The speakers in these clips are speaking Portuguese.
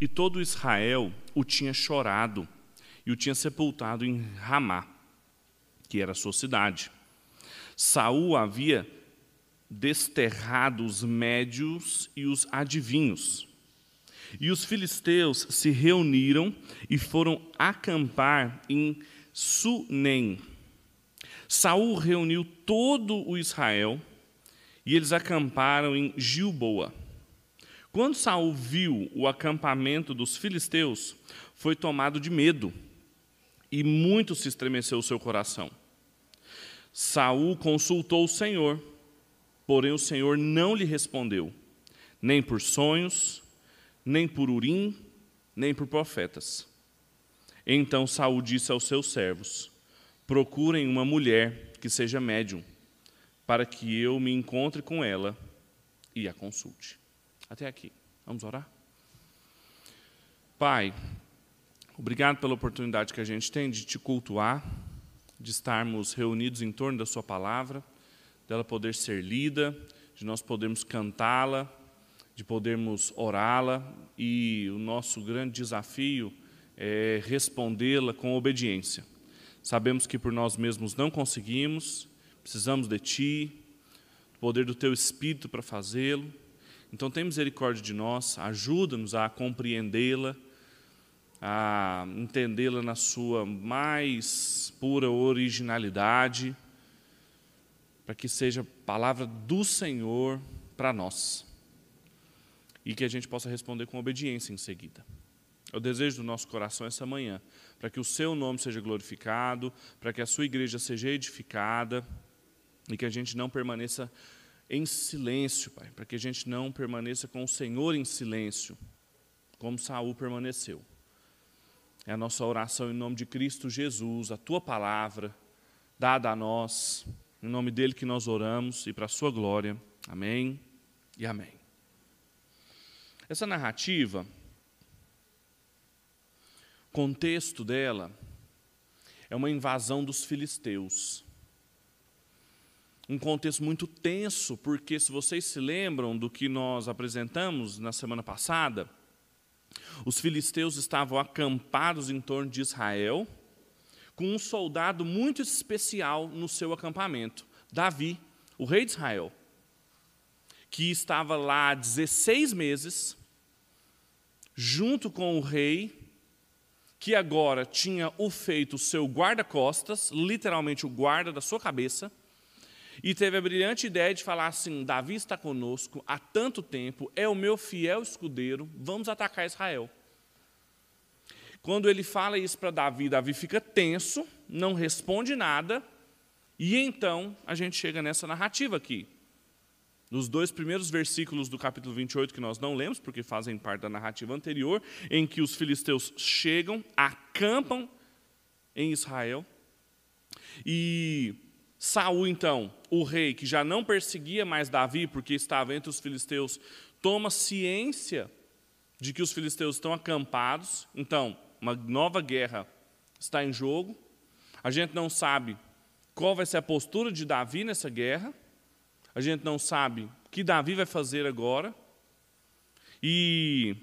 e todo Israel o tinha chorado e o tinha sepultado em Ramá, que era sua cidade. Saul havia desterrado os médios e os adivinhos. E os filisteus se reuniram e foram acampar em Sunem. Saul reuniu todo o Israel e eles acamparam em Gilboa. Quando Saul viu o acampamento dos filisteus, foi tomado de medo e muito se estremeceu o seu coração. Saul consultou o Senhor, porém o Senhor não lhe respondeu, nem por sonhos, nem por urim, nem por profetas. Então Saul disse aos seus servos: Procurem uma mulher que seja médium, para que eu me encontre com ela e a consulte. Até aqui. Vamos orar? Pai, obrigado pela oportunidade que a gente tem de te cultuar, de estarmos reunidos em torno da Sua palavra, dela poder ser lida, de nós podermos cantá-la, de podermos orá-la e o nosso grande desafio é respondê-la com obediência. Sabemos que por nós mesmos não conseguimos, precisamos de Ti, do poder do Teu Espírito para fazê-lo. Então, tem misericórdia de nós, ajuda-nos a compreendê-la, a entendê-la na sua mais pura originalidade, para que seja palavra do Senhor para nós e que a gente possa responder com obediência em seguida. É o desejo do nosso coração essa manhã, para que o seu nome seja glorificado, para que a sua igreja seja edificada e que a gente não permaneça em silêncio, Pai, para que a gente não permaneça com o Senhor em silêncio, como Saul permaneceu. É a nossa oração em nome de Cristo Jesus, a tua palavra dada a nós, em nome dele que nós oramos e para a sua glória. Amém e amém. Essa narrativa, o contexto dela é uma invasão dos filisteus. Um contexto muito tenso, porque se vocês se lembram do que nós apresentamos na semana passada, os filisteus estavam acampados em torno de Israel, com um soldado muito especial no seu acampamento, Davi, o rei de Israel, que estava lá há 16 meses, junto com o rei, que agora tinha o feito seu guarda-costas, literalmente o guarda da sua cabeça, e teve a brilhante ideia de falar assim: Davi está conosco há tanto tempo, é o meu fiel escudeiro, vamos atacar Israel. Quando ele fala isso para Davi, Davi fica tenso, não responde nada, e então a gente chega nessa narrativa aqui nos dois primeiros versículos do capítulo 28, que nós não lemos, porque fazem parte da narrativa anterior, em que os filisteus chegam, acampam em Israel, e Saul, então, o rei, que já não perseguia mais Davi, porque estava entre os filisteus, toma ciência de que os filisteus estão acampados, então, uma nova guerra está em jogo, a gente não sabe qual vai ser a postura de Davi nessa guerra, a gente não sabe o que Davi vai fazer agora. E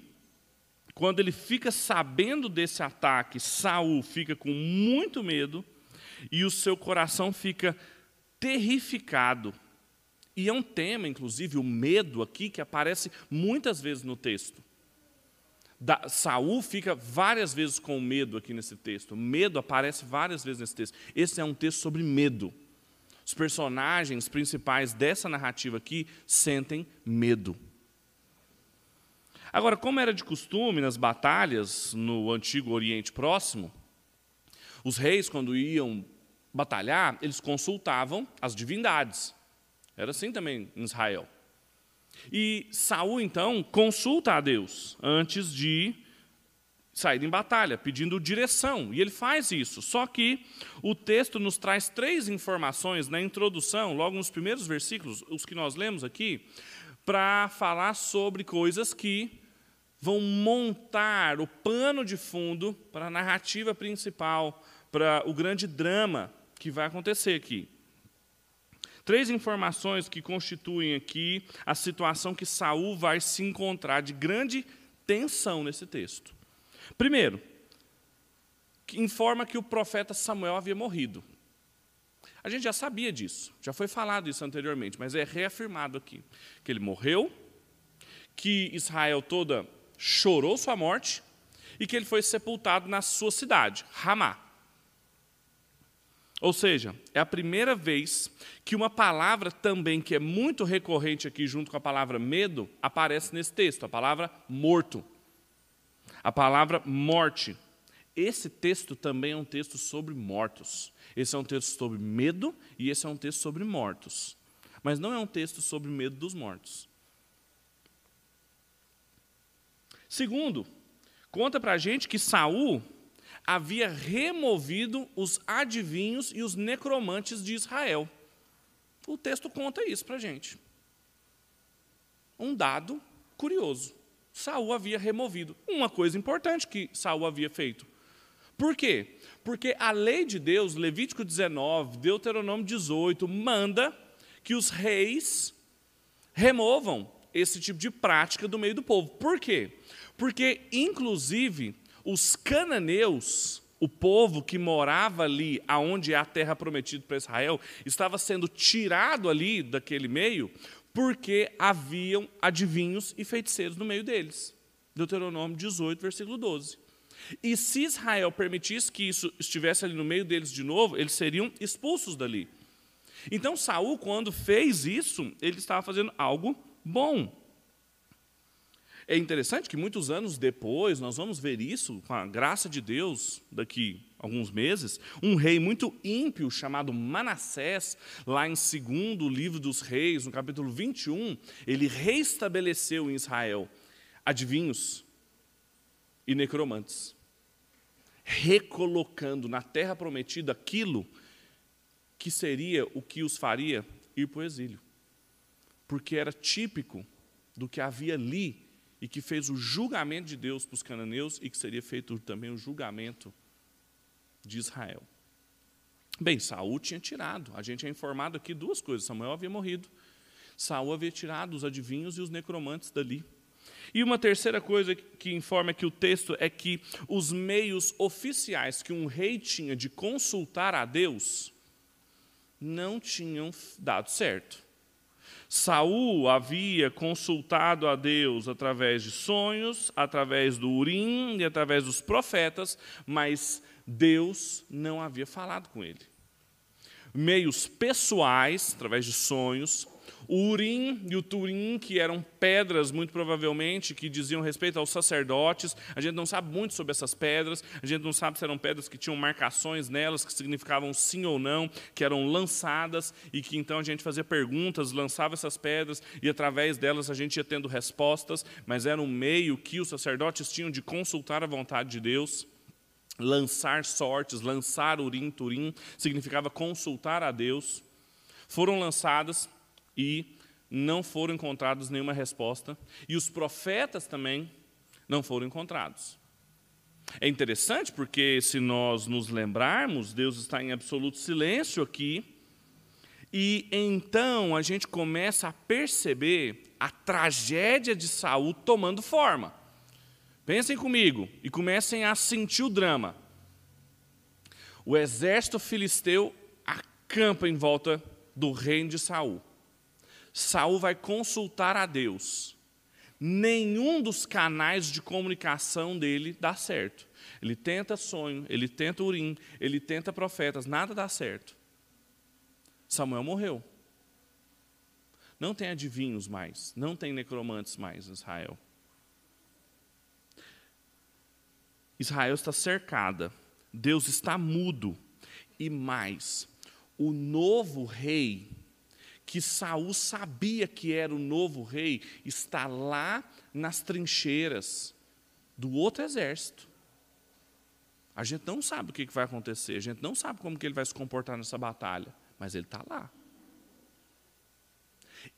quando ele fica sabendo desse ataque, Saul fica com muito medo e o seu coração fica terrificado. E é um tema, inclusive, o medo aqui, que aparece muitas vezes no texto. Da, Saul fica várias vezes com medo aqui nesse texto. Medo aparece várias vezes nesse texto. Esse é um texto sobre medo. Os personagens principais dessa narrativa aqui sentem medo. Agora, como era de costume nas batalhas no antigo Oriente Próximo, os reis, quando iam batalhar, eles consultavam as divindades. Era assim também em Israel. E Saul, então, consulta a Deus antes de sair em batalha, pedindo direção, e ele faz isso. Só que o texto nos traz três informações na introdução, logo nos primeiros versículos, os que nós lemos aqui, para falar sobre coisas que vão montar o pano de fundo para a narrativa principal, para o grande drama que vai acontecer aqui. Três informações que constituem aqui a situação que Saul vai se encontrar de grande atenção nesse texto. Primeiro, informa que o profeta Samuel havia morrido. A gente já sabia disso, já foi falado isso anteriormente, mas é reafirmado aqui: que ele morreu, que Israel toda chorou sua morte e que ele foi sepultado na sua cidade, Ramá. Ou seja, é a primeira vez que uma palavra também que é muito recorrente aqui junto com a palavra medo aparece nesse texto, a palavra morto. A palavra morte. Esse texto também é um texto sobre mortos. Esse é um texto sobre medo e esse é um texto sobre mortos. Mas não é um texto sobre medo dos mortos. Segundo, conta para a gente que Saul havia removido os adivinhos e os necromantes de Israel. O texto conta isso para a gente. Um dado curioso. Saul havia removido uma coisa importante que Saul havia feito. Por quê? Porque a lei de Deus, Levítico 19, Deuteronômio 18, manda que os reis removam esse tipo de prática do meio do povo. Por quê? Porque, inclusive, os cananeus, o povo que morava ali, aonde é a terra prometida para Israel, estava sendo tirado ali daquele meio, porque haviam adivinhos e feiticeiros no meio deles. Deuteronômio 18, versículo 12. E se Israel permitisse que isso estivesse ali no meio deles de novo, eles seriam expulsos dali. Então Saul, quando fez isso, ele estava fazendo algo bom. É interessante que muitos anos depois, nós vamos ver isso, com a graça de Deus, daqui alguns meses, um rei muito ímpio chamado Manassés, lá em segundo livro dos reis, no capítulo 21, ele reestabeleceu em Israel adivinhos e necromantes, recolocando na terra prometida aquilo que seria o que os faria ir para o exílio, porque era típico do que havia ali e que fez o julgamento de Deus para os cananeus e que seria feito também o julgamento de Israel. Bem, Saul tinha tirado. A gente é informado aqui duas coisas. Samuel havia morrido. Saul havia tirado os adivinhos e os necromantes dali. E uma terceira coisa que informa que o texto é que os meios oficiais que um rei tinha de consultar a Deus não tinham dado certo. Saul havia consultado a Deus através de sonhos, através do Urim e através dos profetas, mas Deus não havia falado com ele. Meios pessoais, através de sonhos, o Urim e o Turim, que eram pedras, muito provavelmente, que diziam respeito aos sacerdotes. A gente não sabe muito sobre essas pedras, a gente não sabe se eram pedras que tinham marcações nelas, que significavam sim ou não, que eram lançadas e que então a gente fazia perguntas, lançava essas pedras e através delas a gente ia tendo respostas, mas era um meio que os sacerdotes tinham de consultar a vontade de Deus. Lançar sortes, lançar urim, turim, significava consultar a Deus. Foram lançadas e não foram encontrados nenhuma resposta, e os profetas também não foram encontrados. É interessante porque, se nós nos lembrarmos, Deus está em absoluto silêncio aqui, e então a gente começa a perceber a tragédia de Saul tomando forma. Pensem comigo e comecem a sentir o drama. O exército filisteu acampa em volta do reino de Saul. Saul vai consultar a Deus. Nenhum dos canais de comunicação dele dá certo. Ele tenta sonho, ele tenta urim, ele tenta profetas, nada dá certo. Samuel morreu. Não tem adivinhos mais, não tem necromantes mais em Israel. Israel está cercada, Deus está mudo, e mais, o novo rei que Saul sabia que era o novo rei, está lá nas trincheiras do outro exército. A gente não sabe o que vai acontecer, a gente não sabe como que ele vai se comportar nessa batalha, mas ele está lá.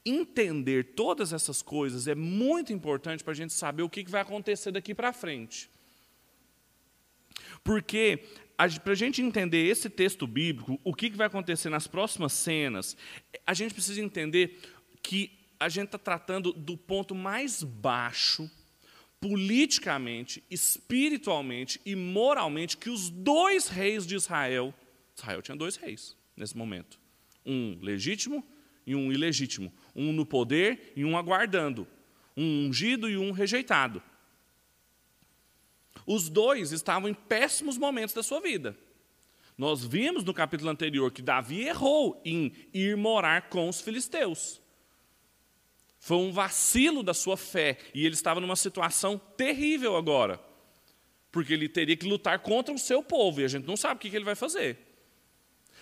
Entender todas essas coisas é muito importante para a gente saber o que vai acontecer daqui para frente. Porque para a gente entender esse texto bíblico, o que vai acontecer nas próximas cenas, a gente precisa entender que a gente está tratando do ponto mais baixo politicamente, espiritualmente e moralmente que os dois reis de Israel, Israel tinha dois reis nesse momento, um legítimo e um ilegítimo, um no poder e um aguardando, um ungido e um rejeitado. Os dois estavam em péssimos momentos da sua vida. Nós vimos no capítulo anterior que Davi errou em ir morar com os filisteus. Foi um vacilo da sua fé e ele estava numa situação terrível agora, porque ele teria que lutar contra o seu povo e a gente não sabe o que ele vai fazer.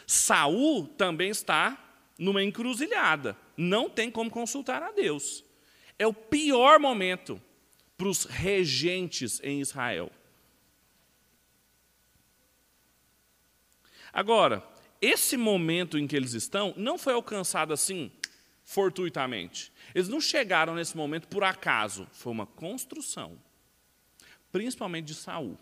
Saul também está numa encruzilhada, não tem como consultar a Deus. É o pior momento para os regentes em Israel. Agora, esse momento em que eles estão não foi alcançado assim fortuitamente. Eles não chegaram nesse momento por acaso, foi uma construção, principalmente de Saul.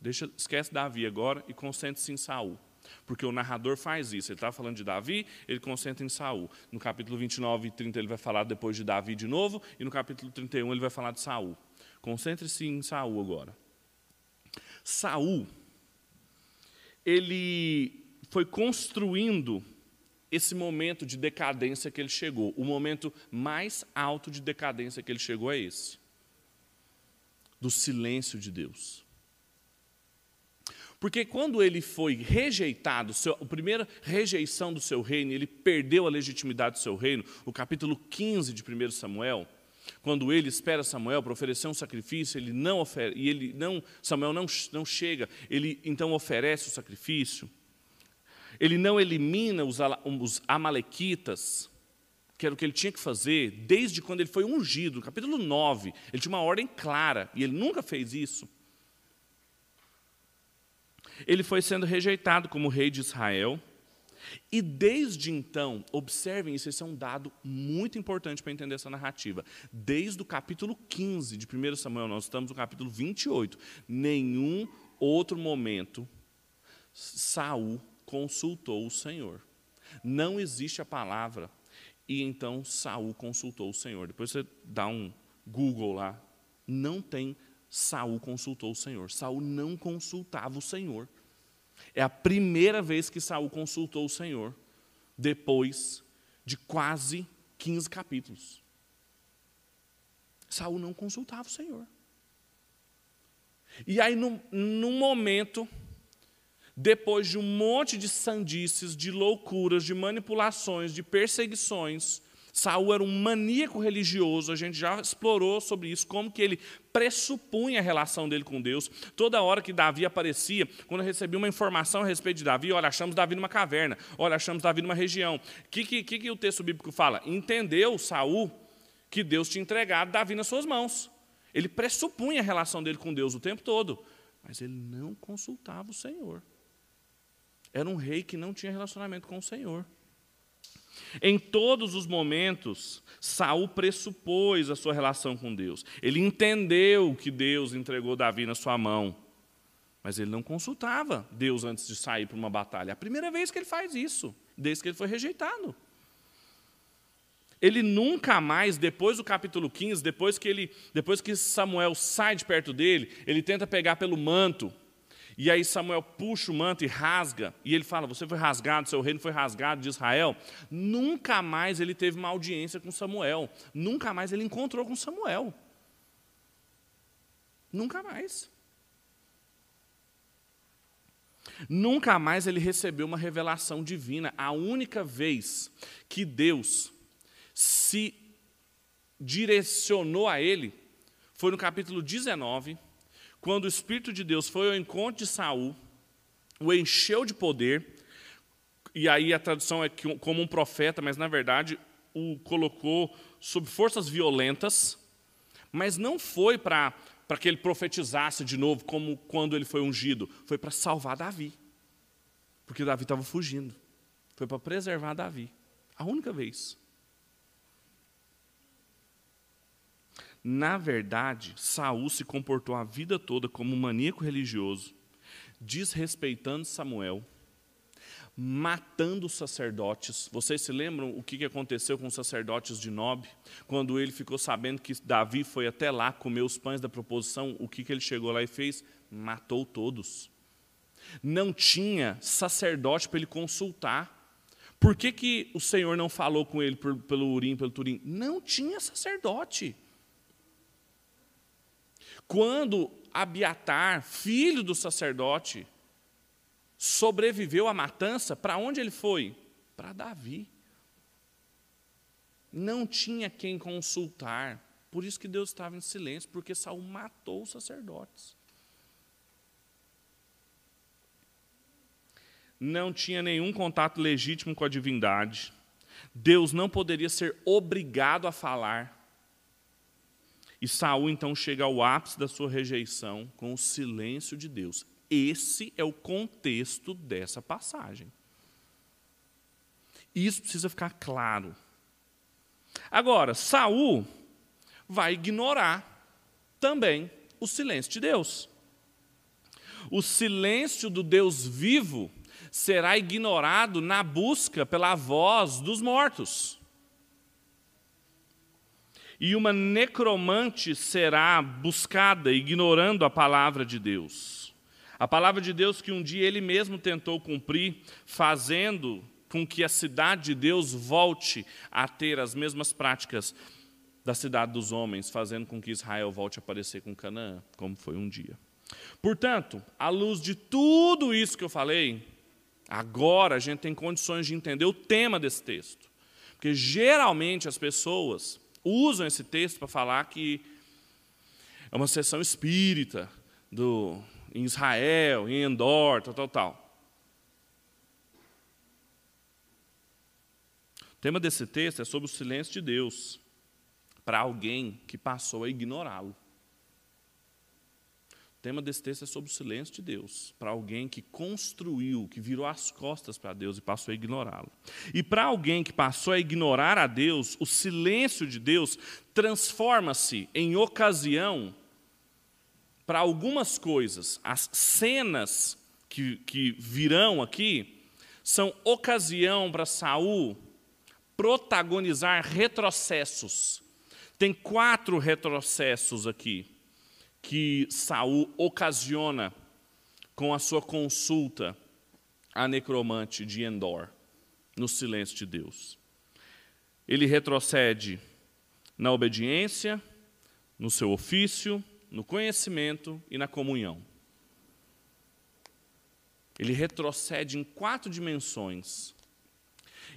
Deixa, esquece Davi agora e concentre-se em Saul. Porque o narrador faz isso. Ele está falando de Davi, ele concentra em Saul. No capítulo 29 e 30 ele vai falar depois de Davi de novo, e no capítulo 31 ele vai falar de Saul. Concentre-se em Saul agora. Saul, ele foi construindo esse momento de decadência que ele chegou. O momento mais alto de decadência que ele chegou é esse do silêncio de Deus. Porque quando ele foi rejeitado, seu, a primeira rejeição do seu reino, ele perdeu a legitimidade do seu reino, o capítulo 15 de 1 Samuel, quando ele espera Samuel para oferecer um sacrifício, ele não oferece, e ele não, Samuel não, não chega, ele então oferece o sacrifício. Ele não elimina os, os amalequitas, que era o que ele tinha que fazer desde quando ele foi ungido, capítulo 9. Ele tinha uma ordem clara, e ele nunca fez isso. Ele foi sendo rejeitado como rei de Israel, e desde então, observem isso, esse é um dado muito importante para entender essa narrativa. Desde o capítulo 15 de 1 Samuel, nós estamos no capítulo 28. Nenhum outro momento Saul consultou o Senhor. Não existe a palavra. E então Saul consultou o Senhor. Depois você dá um Google lá. Não tem Saul consultou o Senhor. Saul não consultava o Senhor. É a primeira vez que Saul consultou o Senhor, depois de quase 15 capítulos. Saul não consultava o Senhor. E aí, num, num momento, depois de um monte de sandices, de loucuras, de manipulações, de perseguições, Saul era um maníaco religioso, a gente já explorou sobre isso, como que ele pressupunha a relação dele com Deus. Toda hora que Davi aparecia, quando recebia uma informação a respeito de Davi, olha, achamos Davi numa caverna, olha, achamos Davi numa região. O que, que, que, o texto bíblico fala? Entendeu Saul que Deus tinha entregado Davi nas suas mãos. Ele pressupunha a relação dele com Deus o tempo todo, mas ele não consultava o Senhor. Era um rei que não tinha relacionamento com o Senhor. Em todos os momentos, Saul pressupôs a sua relação com Deus. Ele entendeu que Deus entregou Davi na sua mão. Mas ele não consultava Deus antes de sair para uma batalha. É a primeira vez que ele faz isso, desde que ele foi rejeitado. Ele nunca mais, depois do capítulo 15, depois que, ele, depois que Samuel sai de perto dele, ele tenta pegar pelo manto e aí Samuel puxa o manto e rasga, e ele fala: Você foi rasgado, seu reino foi rasgado de Israel. Nunca mais ele teve uma audiência com Samuel. Nunca mais ele encontrou com Samuel. Nunca mais. Nunca mais ele recebeu uma revelação divina. A única vez que Deus se direcionou a ele foi no capítulo 19 quando o Espírito de Deus foi ao encontro de Saul, o encheu de poder, e aí a tradução é como um profeta, mas na verdade o colocou sob forças violentas, mas não foi para para que ele profetizasse de novo, como quando ele foi ungido, foi para salvar Davi, porque Davi estava fugindo, foi para preservar Davi, a única vez. Na verdade, Saul se comportou a vida toda como um maníaco religioso, desrespeitando Samuel, matando os sacerdotes. Vocês se lembram o que aconteceu com os sacerdotes de Nob? Quando ele ficou sabendo que Davi foi até lá comer os pães da proposição, o que ele chegou lá e fez? Matou todos. Não tinha sacerdote para ele consultar. Por que, que o Senhor não falou com ele pelo Urim, pelo Turim? Não tinha sacerdote. Quando Abiatar, filho do sacerdote, sobreviveu à matança, para onde ele foi? Para Davi. Não tinha quem consultar. Por isso que Deus estava em silêncio, porque Saul matou os sacerdotes. Não tinha nenhum contato legítimo com a divindade. Deus não poderia ser obrigado a falar. E Saul então chega ao ápice da sua rejeição com o silêncio de Deus. Esse é o contexto dessa passagem. Isso precisa ficar claro. Agora, Saul vai ignorar também o silêncio de Deus. O silêncio do Deus vivo será ignorado na busca pela voz dos mortos. E uma necromante será buscada ignorando a palavra de Deus. A palavra de Deus que um dia ele mesmo tentou cumprir, fazendo com que a cidade de Deus volte a ter as mesmas práticas da cidade dos homens, fazendo com que Israel volte a aparecer com Canaã, como foi um dia. Portanto, à luz de tudo isso que eu falei, agora a gente tem condições de entender o tema desse texto. Porque geralmente as pessoas usam esse texto para falar que é uma sessão espírita do em Israel, em Endor, tal, tal, tal. O tema desse texto é sobre o silêncio de Deus para alguém que passou a ignorá-lo. O tema desse texto é sobre o silêncio de Deus, para alguém que construiu, que virou as costas para Deus e passou a ignorá-lo. E para alguém que passou a ignorar a Deus, o silêncio de Deus transforma-se em ocasião para algumas coisas. As cenas que, que virão aqui são ocasião para Saul protagonizar retrocessos. Tem quatro retrocessos aqui que Saul ocasiona com a sua consulta à necromante de Endor, no silêncio de Deus. Ele retrocede na obediência, no seu ofício, no conhecimento e na comunhão. Ele retrocede em quatro dimensões.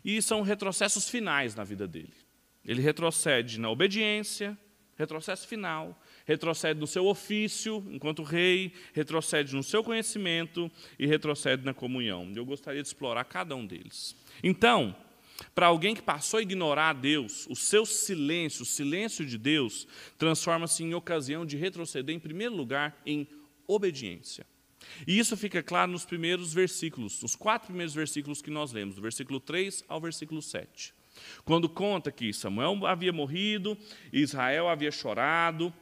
E são retrocessos finais na vida dele. Ele retrocede na obediência, retrocesso final, retrocede no seu ofício enquanto rei, retrocede no seu conhecimento e retrocede na comunhão. Eu gostaria de explorar cada um deles. Então, para alguém que passou a ignorar Deus, o seu silêncio, o silêncio de Deus, transforma-se em ocasião de retroceder, em primeiro lugar, em obediência. E isso fica claro nos primeiros versículos, nos quatro primeiros versículos que nós lemos, do versículo 3 ao versículo 7. Quando conta que Samuel havia morrido, Israel havia chorado,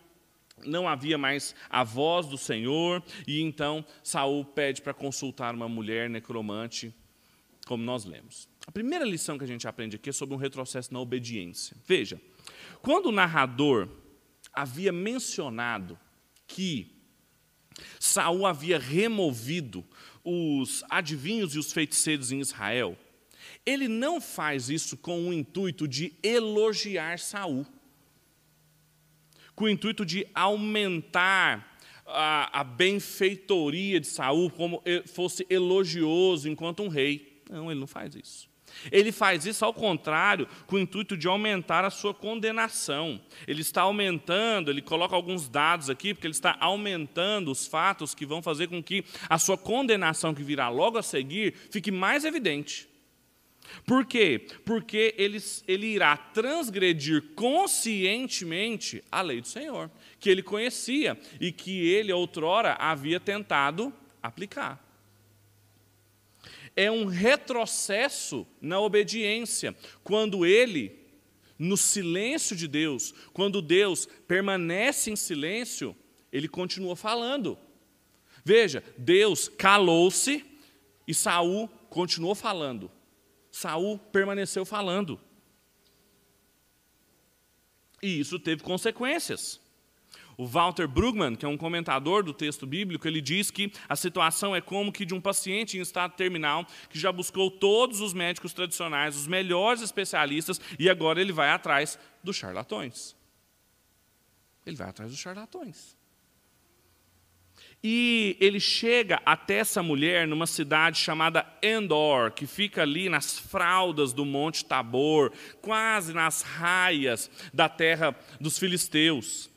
não havia mais a voz do Senhor, e então Saul pede para consultar uma mulher necromante, como nós lemos. A primeira lição que a gente aprende aqui é sobre um retrocesso na obediência. Veja, quando o narrador havia mencionado que Saul havia removido os adivinhos e os feiticeiros em Israel, ele não faz isso com o intuito de elogiar Saul, com o intuito de aumentar a, a benfeitoria de Saul como fosse elogioso enquanto um rei. Não, ele não faz isso. Ele faz isso ao contrário, com o intuito de aumentar a sua condenação. Ele está aumentando, ele coloca alguns dados aqui, porque ele está aumentando os fatos que vão fazer com que a sua condenação, que virá logo a seguir, fique mais evidente. Por quê? Porque ele, ele irá transgredir conscientemente a lei do Senhor, que ele conhecia e que ele outrora havia tentado aplicar é um retrocesso na obediência, quando ele, no silêncio de Deus, quando Deus permanece em silêncio, ele continua falando. Veja, Deus calou-se e Saul continuou falando. Saul permaneceu falando. E isso teve consequências. O Walter Brugman, que é um comentador do texto bíblico, ele diz que a situação é como que de um paciente em estado terminal que já buscou todos os médicos tradicionais, os melhores especialistas, e agora ele vai atrás dos charlatões. Ele vai atrás dos charlatões. E ele chega até essa mulher numa cidade chamada Endor, que fica ali nas fraldas do Monte Tabor, quase nas raias da terra dos filisteus.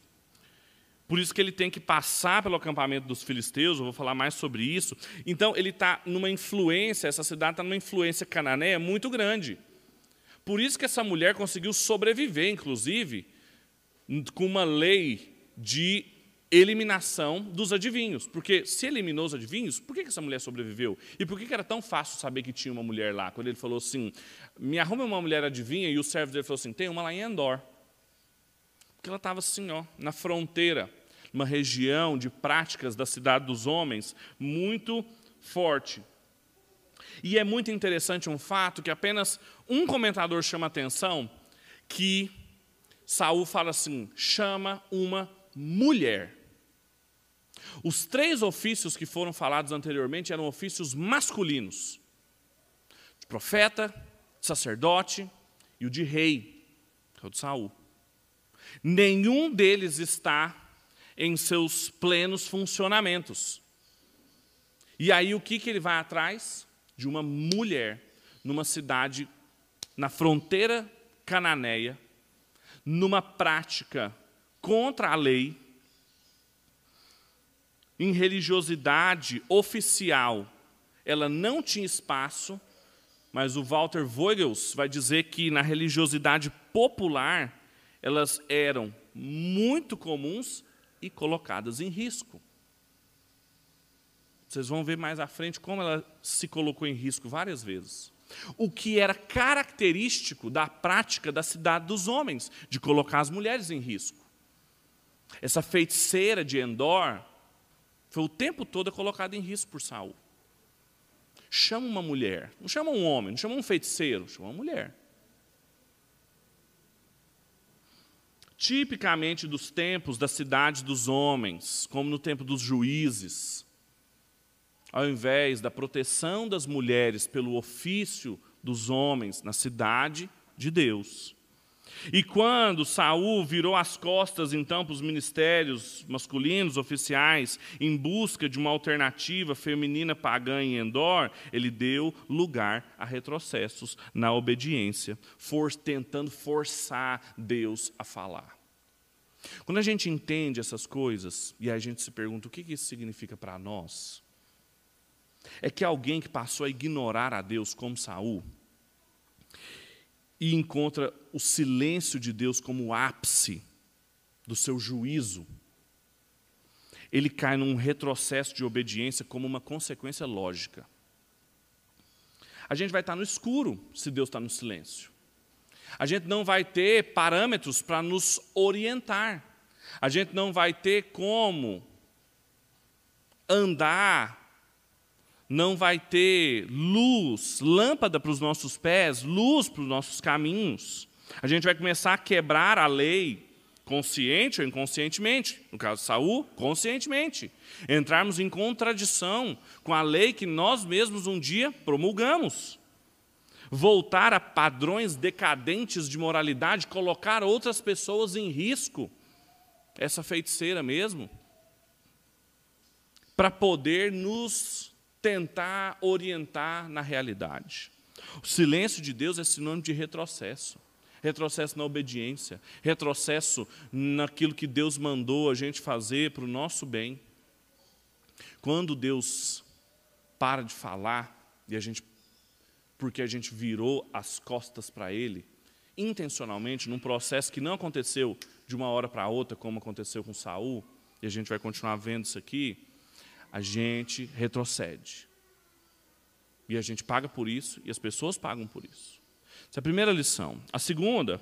Por isso que ele tem que passar pelo acampamento dos filisteus, eu vou falar mais sobre isso. Então, ele está numa influência, essa cidade está numa influência cananeia muito grande. Por isso que essa mulher conseguiu sobreviver, inclusive, com uma lei de eliminação dos adivinhos. Porque se eliminou os adivinhos, por que essa mulher sobreviveu? E por que era tão fácil saber que tinha uma mulher lá? Quando ele falou assim, me arrume uma mulher adivinha, e o servo dele falou assim, tem uma lá em Endor. Porque ela estava assim, ó, na fronteira, numa região de práticas da cidade dos homens muito forte. E é muito interessante um fato que apenas um comentador chama atenção, que Saul fala assim: chama uma mulher. Os três ofícios que foram falados anteriormente eram ofícios masculinos: de profeta, sacerdote e o de rei, que é o de Saul. Nenhum deles está em seus plenos funcionamentos. E aí o que, que ele vai atrás? De uma mulher numa cidade na fronteira cananeia, numa prática contra a lei, em religiosidade oficial, ela não tinha espaço, mas o Walter Voigels vai dizer que na religiosidade popular, elas eram muito comuns e colocadas em risco. Vocês vão ver mais à frente como ela se colocou em risco várias vezes o que era característico da prática da cidade dos homens, de colocar as mulheres em risco. Essa feiticeira de Endor foi o tempo todo colocada em risco por Saul. Chama uma mulher, não chama um homem, não chama um feiticeiro, chama uma mulher. Tipicamente dos tempos da cidade dos homens, como no tempo dos juízes, ao invés da proteção das mulheres pelo ofício dos homens na cidade de Deus. E quando Saul virou as costas então para os ministérios masculinos oficiais em busca de uma alternativa feminina pagã em Endor, ele deu lugar a retrocessos na obediência, for, tentando forçar Deus a falar. Quando a gente entende essas coisas e a gente se pergunta o que isso significa para nós, é que alguém que passou a ignorar a Deus como Saul e encontra o silêncio de Deus como ápice do seu juízo, ele cai num retrocesso de obediência como uma consequência lógica. A gente vai estar no escuro se Deus está no silêncio. A gente não vai ter parâmetros para nos orientar. A gente não vai ter como andar não vai ter luz, lâmpada para os nossos pés, luz para os nossos caminhos. A gente vai começar a quebrar a lei, consciente ou inconscientemente. No caso de Saul, conscientemente. Entrarmos em contradição com a lei que nós mesmos um dia promulgamos. Voltar a padrões decadentes de moralidade, colocar outras pessoas em risco. Essa feiticeira mesmo. Para poder nos tentar orientar na realidade. O silêncio de Deus é sinônimo de retrocesso. Retrocesso na obediência, retrocesso naquilo que Deus mandou a gente fazer para o nosso bem. Quando Deus para de falar e a gente porque a gente virou as costas para ele, intencionalmente, num processo que não aconteceu de uma hora para outra, como aconteceu com Saul, e a gente vai continuar vendo isso aqui, a gente retrocede. E a gente paga por isso, e as pessoas pagam por isso. Essa é a primeira lição. A segunda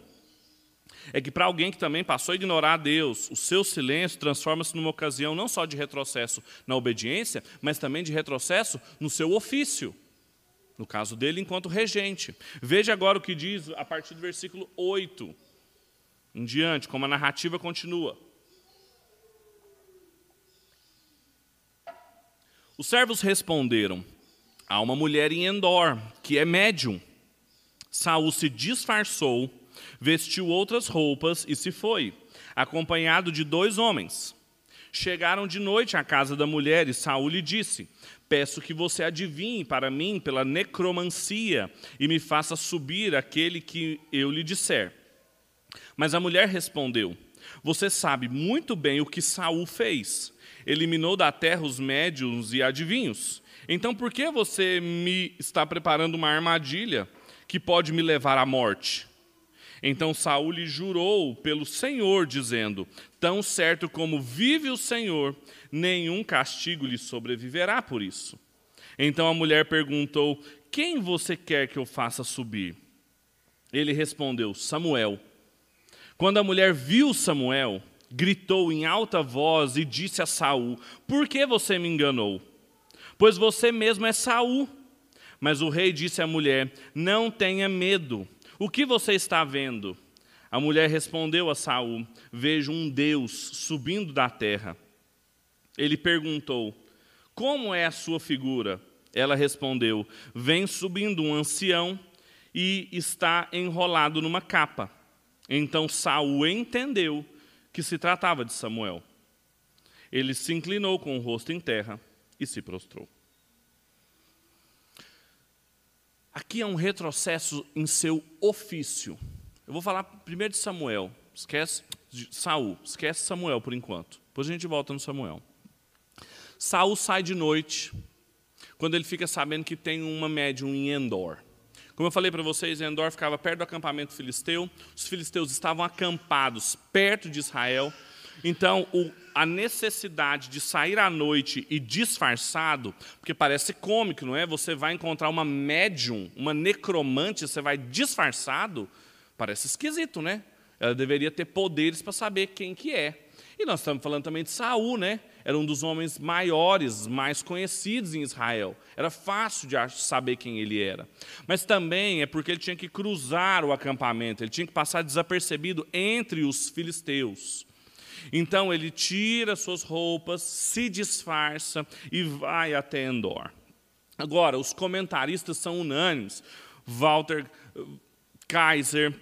é que para alguém que também passou a ignorar Deus, o seu silêncio transforma-se numa ocasião não só de retrocesso na obediência, mas também de retrocesso no seu ofício. No caso dele, enquanto regente. Veja agora o que diz a partir do versículo 8 em diante, como a narrativa continua. Os servos responderam: Há uma mulher em Endor, que é médium. Saul se disfarçou, vestiu outras roupas e se foi, acompanhado de dois homens. Chegaram de noite à casa da mulher e Saul lhe disse: Peço que você adivinhe para mim pela necromancia e me faça subir aquele que eu lhe disser. Mas a mulher respondeu: Você sabe muito bem o que Saul fez. Eliminou da terra os médiuns e adivinhos. Então por que você me está preparando uma armadilha que pode me levar à morte? Então Saul lhe jurou pelo Senhor, dizendo: Tão certo como vive o Senhor, nenhum castigo lhe sobreviverá por isso. Então a mulher perguntou: Quem você quer que eu faça subir? Ele respondeu: Samuel. Quando a mulher viu Samuel, gritou em alta voz e disse a Saul: Por que você me enganou? Pois você mesmo é Saul. Mas o rei disse à mulher: Não tenha medo. O que você está vendo? A mulher respondeu a Saul: Vejo um Deus subindo da terra. Ele perguntou: Como é a sua figura? Ela respondeu: Vem subindo um ancião e está enrolado numa capa. Então Saul entendeu que se tratava de Samuel. Ele se inclinou com o rosto em terra e se prostrou. Aqui é um retrocesso em seu ofício. Eu vou falar primeiro de Samuel. Esquece de Saul. Esquece Samuel por enquanto. Depois a gente volta no Samuel. Saul sai de noite quando ele fica sabendo que tem uma médium em Endor. Como eu falei para vocês, Endor ficava perto do acampamento filisteu. Os filisteus estavam acampados perto de Israel. Então, o, a necessidade de sair à noite e disfarçado, porque parece cômico, não é? Você vai encontrar uma médium, uma necromante, você vai disfarçado, parece esquisito, né? Ela deveria ter poderes para saber quem que é. E nós estamos falando também de Saul, né? Era um dos homens maiores, mais conhecidos em Israel. Era fácil de saber quem ele era. Mas também é porque ele tinha que cruzar o acampamento, ele tinha que passar desapercebido entre os filisteus. Então ele tira suas roupas, se disfarça e vai até Endor. Agora, os comentaristas são unânimes. Walter Kaiser,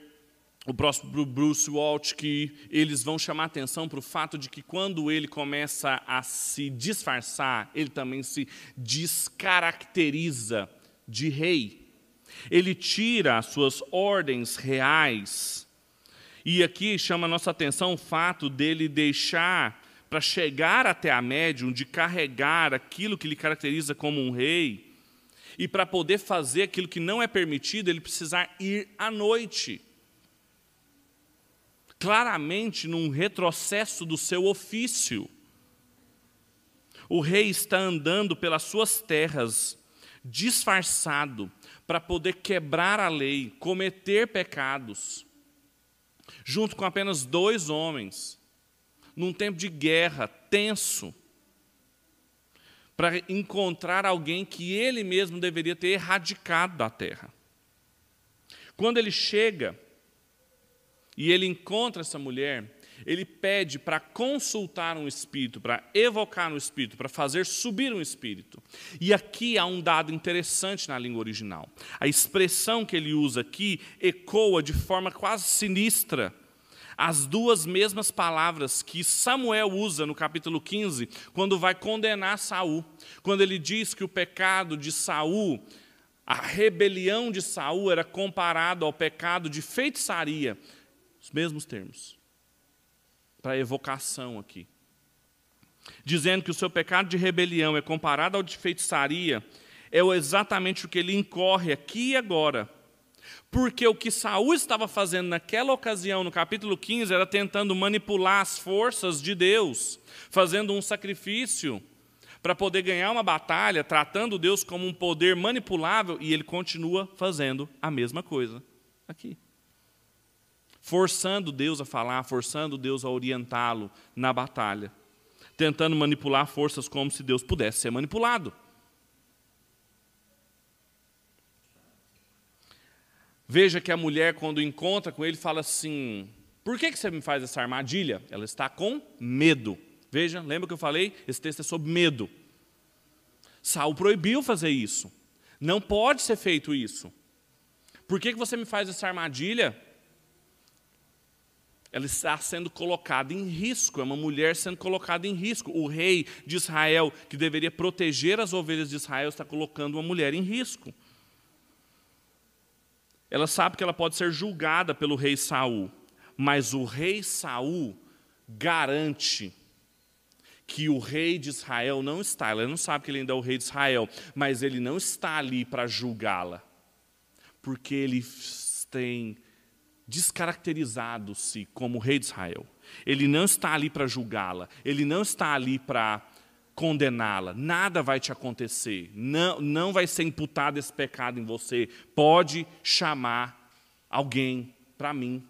o próximo Bruce Walsh, que eles vão chamar atenção para o fato de que quando ele começa a se disfarçar, ele também se descaracteriza de rei. Ele tira as suas ordens reais e aqui chama a nossa atenção o fato dele deixar, para chegar até a médium, de carregar aquilo que lhe caracteriza como um rei, e para poder fazer aquilo que não é permitido, ele precisar ir à noite. Claramente num retrocesso do seu ofício. O rei está andando pelas suas terras, disfarçado, para poder quebrar a lei, cometer pecados junto com apenas dois homens, num tempo de guerra tenso, para encontrar alguém que ele mesmo deveria ter erradicado da terra. Quando ele chega e ele encontra essa mulher, ele pede para consultar um espírito, para evocar um espírito, para fazer subir um espírito. E aqui há um dado interessante na língua original. A expressão que ele usa aqui ecoa de forma quase sinistra as duas mesmas palavras que Samuel usa no capítulo 15, quando vai condenar Saul. Quando ele diz que o pecado de Saul, a rebelião de Saul era comparado ao pecado de feitiçaria. Os mesmos termos para evocação aqui. Dizendo que o seu pecado de rebelião é comparado ao de feitiçaria, é exatamente o que ele incorre aqui e agora. Porque o que Saul estava fazendo naquela ocasião, no capítulo 15, era tentando manipular as forças de Deus, fazendo um sacrifício para poder ganhar uma batalha, tratando Deus como um poder manipulável, e ele continua fazendo a mesma coisa aqui forçando Deus a falar, forçando Deus a orientá-lo na batalha, tentando manipular forças como se Deus pudesse ser manipulado. Veja que a mulher, quando encontra com ele, fala assim: Por que você me faz essa armadilha? Ela está com medo. Veja, lembra que eu falei? Esse texto é sobre medo. Saul proibiu fazer isso. Não pode ser feito isso. Por que você me faz essa armadilha? Ela está sendo colocada em risco, é uma mulher sendo colocada em risco. O rei de Israel, que deveria proteger as ovelhas de Israel, está colocando uma mulher em risco. Ela sabe que ela pode ser julgada pelo rei Saul, mas o rei Saul garante que o rei de Israel não está. Ela não sabe que ele ainda é o rei de Israel, mas ele não está ali para julgá-la, porque ele tem descaracterizado-se como rei de Israel. Ele não está ali para julgá-la, ele não está ali para condená-la. Nada vai te acontecer, não, não vai ser imputado esse pecado em você. Pode chamar alguém para mim.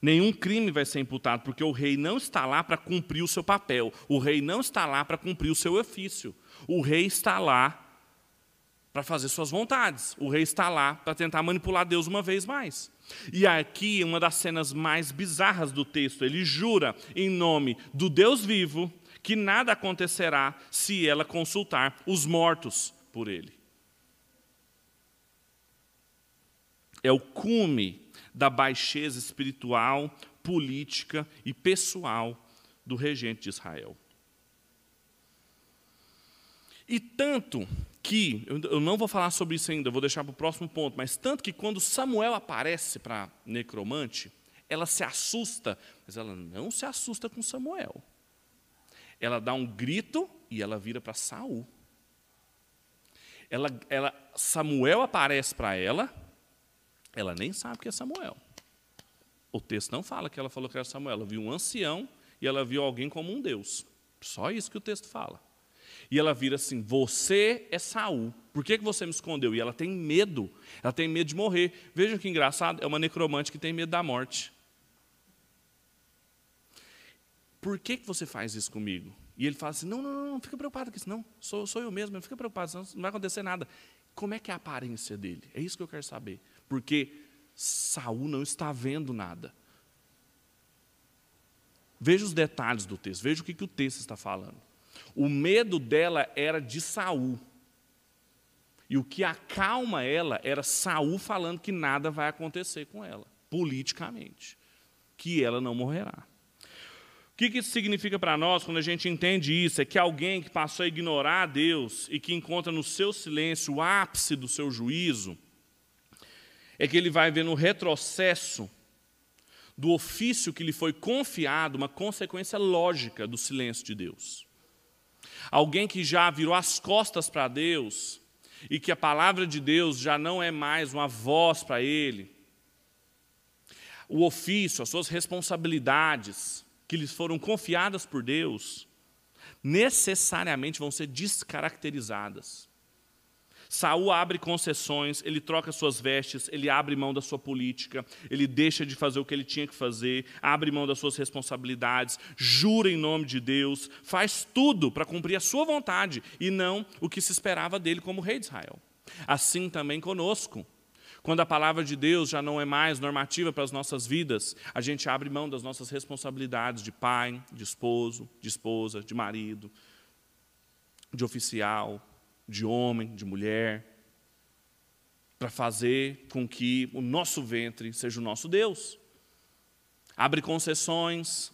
Nenhum crime vai ser imputado, porque o rei não está lá para cumprir o seu papel, o rei não está lá para cumprir o seu ofício. O rei está lá para fazer suas vontades. O rei está lá para tentar manipular Deus uma vez mais. E aqui, uma das cenas mais bizarras do texto, ele jura em nome do Deus vivo que nada acontecerá se ela consultar os mortos por ele. É o cume da baixeza espiritual, política e pessoal do regente de Israel. E tanto que, eu não vou falar sobre isso ainda, vou deixar para o próximo ponto, mas tanto que quando Samuel aparece para necromante, ela se assusta, mas ela não se assusta com Samuel. Ela dá um grito e ela vira para Saul. Ela, ela, Samuel aparece para ela, ela nem sabe que é Samuel. O texto não fala que ela falou que era Samuel, ela viu um ancião e ela viu alguém como um Deus. Só isso que o texto fala. E ela vira assim: Você é Saul. Por que, que você me escondeu? E ela tem medo. Ela tem medo de morrer. Veja que engraçado, é uma necromante que tem medo da morte. Por que, que você faz isso comigo? E ele fala assim: Não, não, não, não fica preocupado com isso, não. Sou, sou eu mesmo, não fica preocupado, senão não vai acontecer nada. Como é que é a aparência dele? É isso que eu quero saber. Porque Saul não está vendo nada. Veja os detalhes do texto, veja o que, que o texto está falando. O medo dela era de Saul. E o que acalma ela era Saul falando que nada vai acontecer com ela, politicamente, que ela não morrerá. O que isso significa para nós quando a gente entende isso? É que alguém que passou a ignorar a Deus e que encontra no seu silêncio o ápice do seu juízo, é que ele vai ver no retrocesso do ofício que lhe foi confiado uma consequência lógica do silêncio de Deus alguém que já virou as costas para Deus e que a palavra de Deus já não é mais uma voz para ele, o ofício, as suas responsabilidades que lhes foram confiadas por Deus, necessariamente vão ser descaracterizadas. Saul abre concessões, ele troca suas vestes, ele abre mão da sua política, ele deixa de fazer o que ele tinha que fazer, abre mão das suas responsabilidades, jura em nome de Deus, faz tudo para cumprir a sua vontade e não o que se esperava dele como rei de Israel. Assim também conosco. Quando a palavra de Deus já não é mais normativa para as nossas vidas, a gente abre mão das nossas responsabilidades de pai, de esposo, de esposa, de marido, de oficial, de homem, de mulher, para fazer com que o nosso ventre seja o nosso Deus. Abre concessões,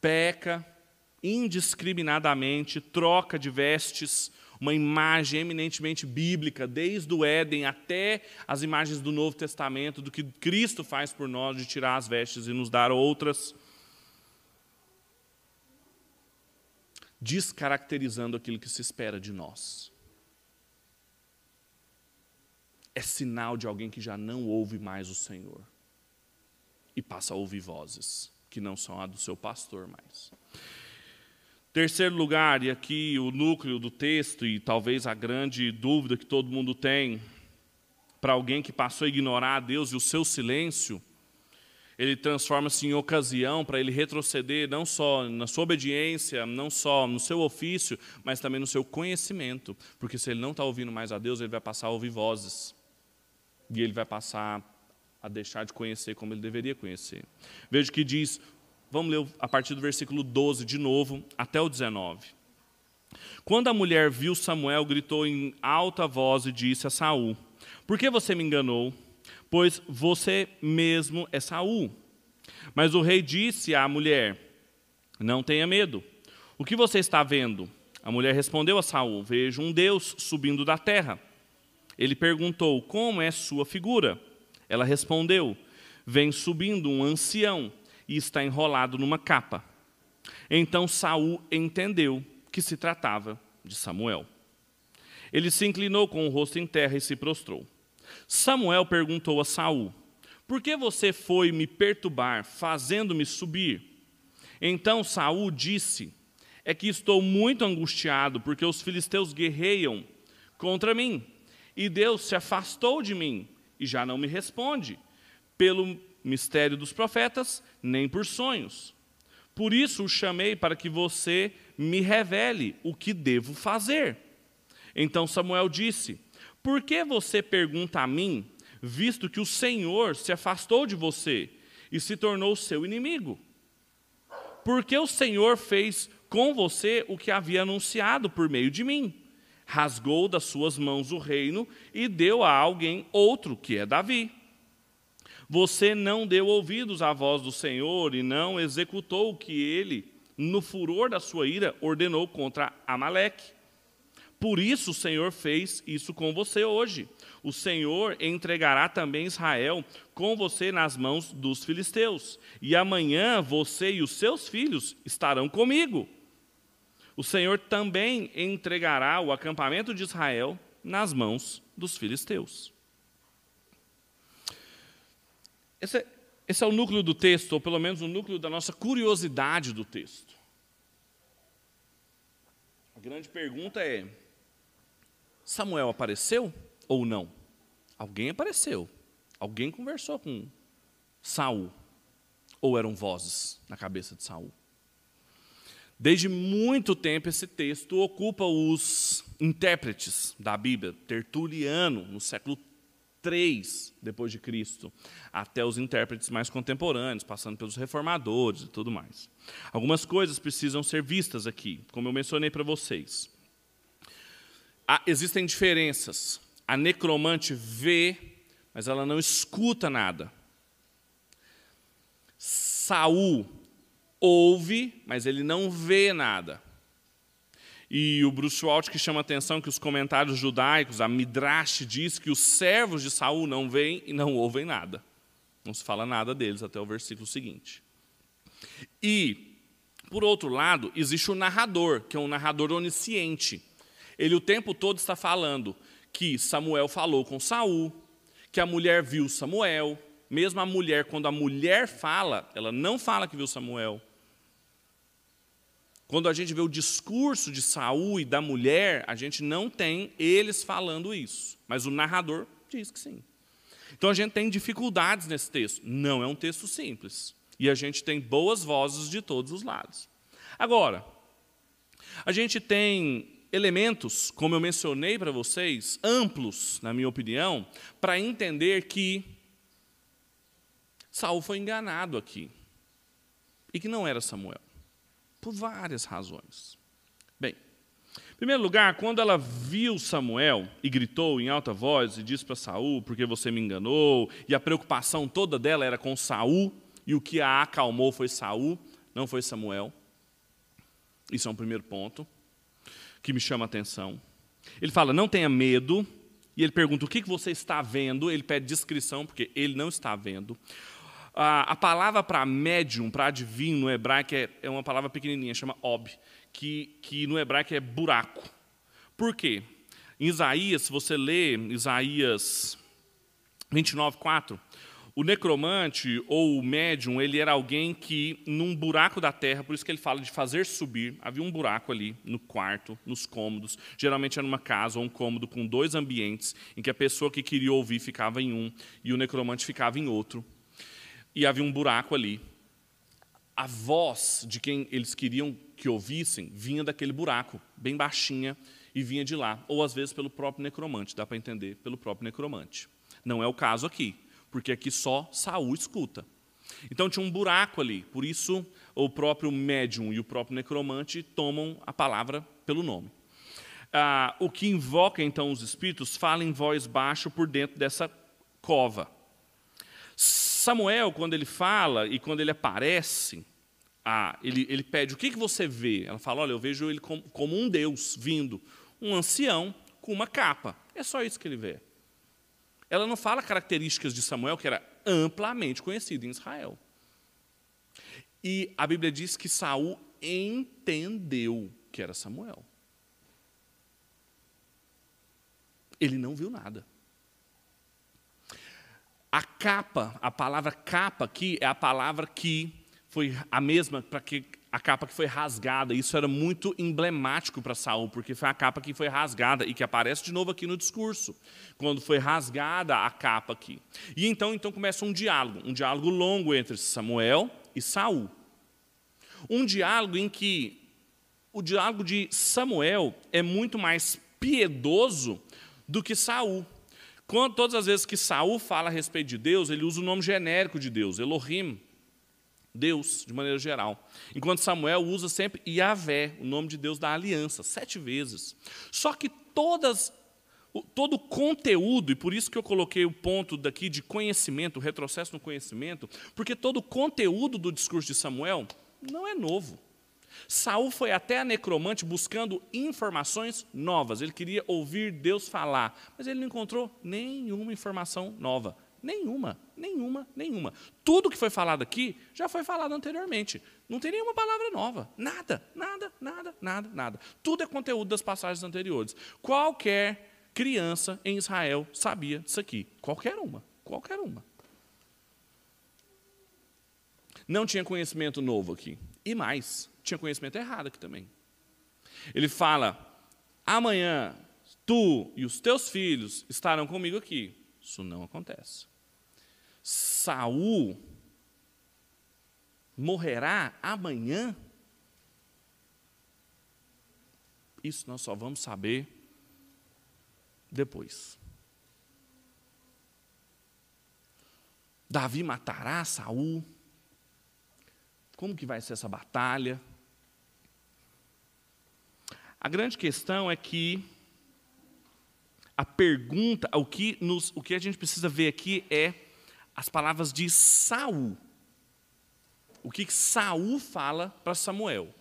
peca indiscriminadamente, troca de vestes, uma imagem eminentemente bíblica, desde o Éden até as imagens do Novo Testamento, do que Cristo faz por nós, de tirar as vestes e nos dar outras. Descaracterizando aquilo que se espera de nós. É sinal de alguém que já não ouve mais o Senhor e passa a ouvir vozes que não são a do seu pastor mais. Terceiro lugar, e aqui o núcleo do texto, e talvez a grande dúvida que todo mundo tem, para alguém que passou a ignorar a Deus e o seu silêncio, ele transforma-se em ocasião para ele retroceder não só na sua obediência, não só no seu ofício, mas também no seu conhecimento. Porque se ele não está ouvindo mais a Deus, ele vai passar a ouvir vozes. E ele vai passar a deixar de conhecer como ele deveria conhecer. Veja que diz, vamos ler a partir do versículo 12 de novo, até o 19. Quando a mulher viu Samuel, gritou em alta voz e disse a Saul: Por que você me enganou? Pois você mesmo é Saul. Mas o rei disse à mulher: Não tenha medo. O que você está vendo? A mulher respondeu a Saul: Vejo um Deus subindo da terra. Ele perguntou: Como é sua figura? Ela respondeu: Vem subindo um ancião e está enrolado numa capa. Então Saul entendeu que se tratava de Samuel. Ele se inclinou com o rosto em terra e se prostrou. Samuel perguntou a Saul: Por que você foi me perturbar, fazendo-me subir? Então Saul disse: É que estou muito angustiado, porque os filisteus guerreiam contra mim, e Deus se afastou de mim e já não me responde, pelo mistério dos profetas, nem por sonhos. Por isso o chamei para que você me revele o que devo fazer. Então Samuel disse: por que você pergunta a mim, visto que o Senhor se afastou de você e se tornou seu inimigo? Porque o Senhor fez com você o que havia anunciado por meio de mim. Rasgou das suas mãos o reino e deu a alguém outro, que é Davi. Você não deu ouvidos à voz do Senhor e não executou o que ele, no furor da sua ira, ordenou contra Amaleque. Por isso o Senhor fez isso com você hoje. O Senhor entregará também Israel com você nas mãos dos filisteus. E amanhã você e os seus filhos estarão comigo. O Senhor também entregará o acampamento de Israel nas mãos dos filisteus. Esse é, esse é o núcleo do texto, ou pelo menos o núcleo da nossa curiosidade do texto. A grande pergunta é: Samuel apareceu ou não? Alguém apareceu. Alguém conversou com Saul. Ou eram vozes na cabeça de Saul? Desde muito tempo esse texto ocupa os intérpretes da Bíblia, Tertuliano, no século III depois de Cristo, até os intérpretes mais contemporâneos, passando pelos reformadores e tudo mais. Algumas coisas precisam ser vistas aqui, como eu mencionei para vocês há, existem diferenças. A necromante vê, mas ela não escuta nada. Saul ouve, mas ele não vê nada. E o Bruce Walt que chama a atenção que os comentários judaicos, a Midrash diz que os servos de Saul não veem e não ouvem nada. Não se fala nada deles até o versículo seguinte. E, por outro lado, existe o narrador, que é um narrador onisciente. Ele o tempo todo está falando que Samuel falou com Saul, que a mulher viu Samuel. Mesmo a mulher, quando a mulher fala, ela não fala que viu Samuel. Quando a gente vê o discurso de Saul e da mulher, a gente não tem eles falando isso, mas o narrador diz que sim. Então a gente tem dificuldades nesse texto. Não é um texto simples. E a gente tem boas vozes de todos os lados. Agora, a gente tem elementos, como eu mencionei para vocês, amplos, na minha opinião, para entender que Saul foi enganado aqui e que não era Samuel, por várias razões. Bem, em primeiro lugar, quando ela viu Samuel e gritou em alta voz e disse para Saul, porque você me enganou, e a preocupação toda dela era com Saul, e o que a acalmou foi Saul, não foi Samuel. Isso é um primeiro ponto que me chama a atenção. Ele fala, não tenha medo, e ele pergunta, o que você está vendo? Ele pede descrição, porque ele não está vendo. A, palavra para médium, para adivinho no hebraico, é, é, uma palavra pequenininha, chama ob, que, que no hebraico é buraco. Por quê? Em Isaías, se você lê Isaías 29, 4, o necromante ou o médium, ele era alguém que, num buraco da terra, por isso que ele fala de fazer subir, havia um buraco ali no quarto, nos cômodos, geralmente era numa casa ou um cômodo com dois ambientes, em que a pessoa que queria ouvir ficava em um e o necromante ficava em outro. e havia um buraco ali. A voz de quem eles queriam que ouvissem vinha daquele buraco, bem baixinha, e vinha de lá, ou às vezes pelo próprio necromante, dá para entender pelo próprio necromante. Não é o caso aqui, porque aqui só Saul escuta. Então tinha um buraco ali, por isso o próprio médium e o próprio necromante tomam a palavra pelo nome. Ah, o que invoca então os espíritos fala em voz baixa por dentro dessa cova. Samuel, quando ele fala e quando ele aparece, ah, ele, ele pede: O que, que você vê? Ela fala: Olha, eu vejo ele como, como um Deus vindo, um ancião com uma capa. É só isso que ele vê. Ela não fala características de Samuel, que era amplamente conhecido em Israel. E a Bíblia diz que Saul entendeu que era Samuel. Ele não viu nada. A capa, a palavra capa aqui é a palavra que foi a mesma para que a capa que foi rasgada. Isso era muito emblemático para Saul, porque foi a capa que foi rasgada e que aparece de novo aqui no discurso, quando foi rasgada a capa aqui. E então, então começa um diálogo, um diálogo longo entre Samuel e Saul. Um diálogo em que o diálogo de Samuel é muito mais piedoso do que Saul. Quando, todas as vezes que Saul fala a respeito de Deus, ele usa o nome genérico de Deus, Elohim, Deus, de maneira geral. Enquanto Samuel usa sempre Yahvé, o nome de Deus da aliança, sete vezes. Só que todas, todo o conteúdo, e por isso que eu coloquei o ponto daqui de conhecimento, retrocesso no conhecimento, porque todo o conteúdo do discurso de Samuel não é novo. Saul foi até a necromante buscando informações novas. Ele queria ouvir Deus falar, mas ele não encontrou nenhuma informação nova. Nenhuma, nenhuma, nenhuma. Tudo que foi falado aqui já foi falado anteriormente. Não tem nenhuma palavra nova. Nada, nada, nada, nada, nada. Tudo é conteúdo das passagens anteriores. Qualquer criança em Israel sabia disso aqui. Qualquer uma, qualquer uma. Não tinha conhecimento novo aqui. E mais, tinha conhecimento errado aqui também. Ele fala: amanhã tu e os teus filhos estarão comigo aqui. Isso não acontece. Saul morrerá amanhã? Isso nós só vamos saber depois. Davi matará Saul? Como que vai ser essa batalha? A grande questão é que a pergunta, o que, nos, o que a gente precisa ver aqui é as palavras de Saul. O que Saul fala para Samuel?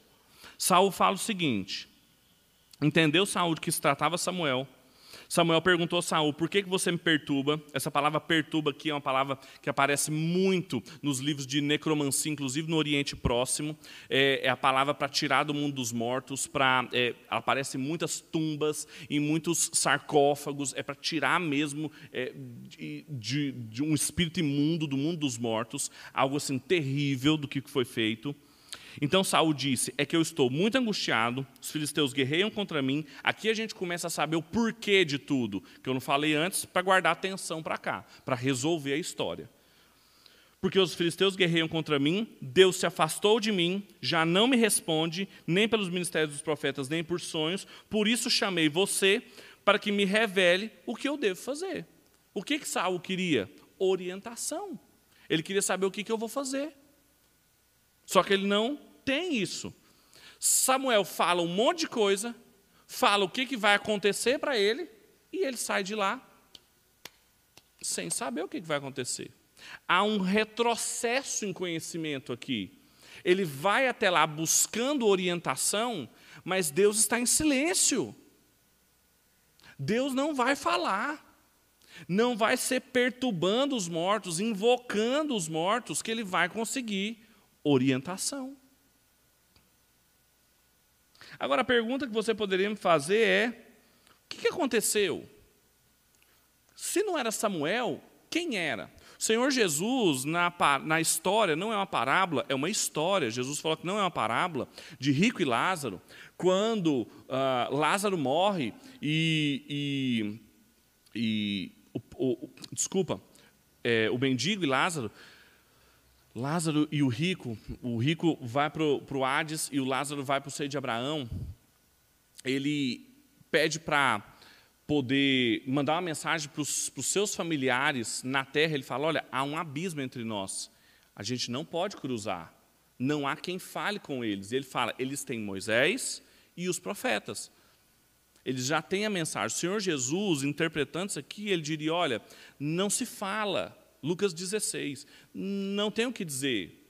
Saul fala o seguinte: entendeu Saul que se tratava Samuel, Samuel perguntou a Saul: por que, que você me perturba? Essa palavra perturba aqui é uma palavra que aparece muito nos livros de necromancia, inclusive no Oriente Próximo. É, é a palavra para tirar do mundo dos mortos, para, é, aparece em muitas tumbas, em muitos sarcófagos, é para tirar mesmo é, de, de, de um espírito imundo do mundo dos mortos, algo assim terrível do que foi feito. Então Saul disse: É que eu estou muito angustiado, os filisteus guerreiam contra mim. Aqui a gente começa a saber o porquê de tudo, que eu não falei antes, para guardar atenção para cá, para resolver a história. Porque os filisteus guerreiam contra mim, Deus se afastou de mim, já não me responde, nem pelos ministérios dos profetas, nem por sonhos, por isso chamei você para que me revele o que eu devo fazer. O que, que Saul queria? Orientação. Ele queria saber o que, que eu vou fazer. Só que ele não tem isso. Samuel fala um monte de coisa, fala o que, que vai acontecer para ele, e ele sai de lá sem saber o que, que vai acontecer. Há um retrocesso em conhecimento aqui. Ele vai até lá buscando orientação, mas Deus está em silêncio. Deus não vai falar. Não vai ser perturbando os mortos, invocando os mortos, que ele vai conseguir orientação. Agora, a pergunta que você poderia me fazer é: o que aconteceu? Se não era Samuel, quem era? O Senhor Jesus, na, na história, não é uma parábola, é uma história. Jesus falou que não é uma parábola de rico e Lázaro. Quando uh, Lázaro morre e. e, e o, o, desculpa, é, o mendigo e Lázaro Lázaro e o rico, o rico vai para o Hades e o Lázaro vai para o seio de Abraão. Ele pede para poder mandar uma mensagem para os seus familiares na terra. Ele fala: Olha, há um abismo entre nós, a gente não pode cruzar, não há quem fale com eles. Ele fala: Eles têm Moisés e os profetas. Eles já têm a mensagem. O Senhor Jesus, interpretando isso aqui, ele diria: Olha, não se fala Lucas 16. Não tem o que dizer.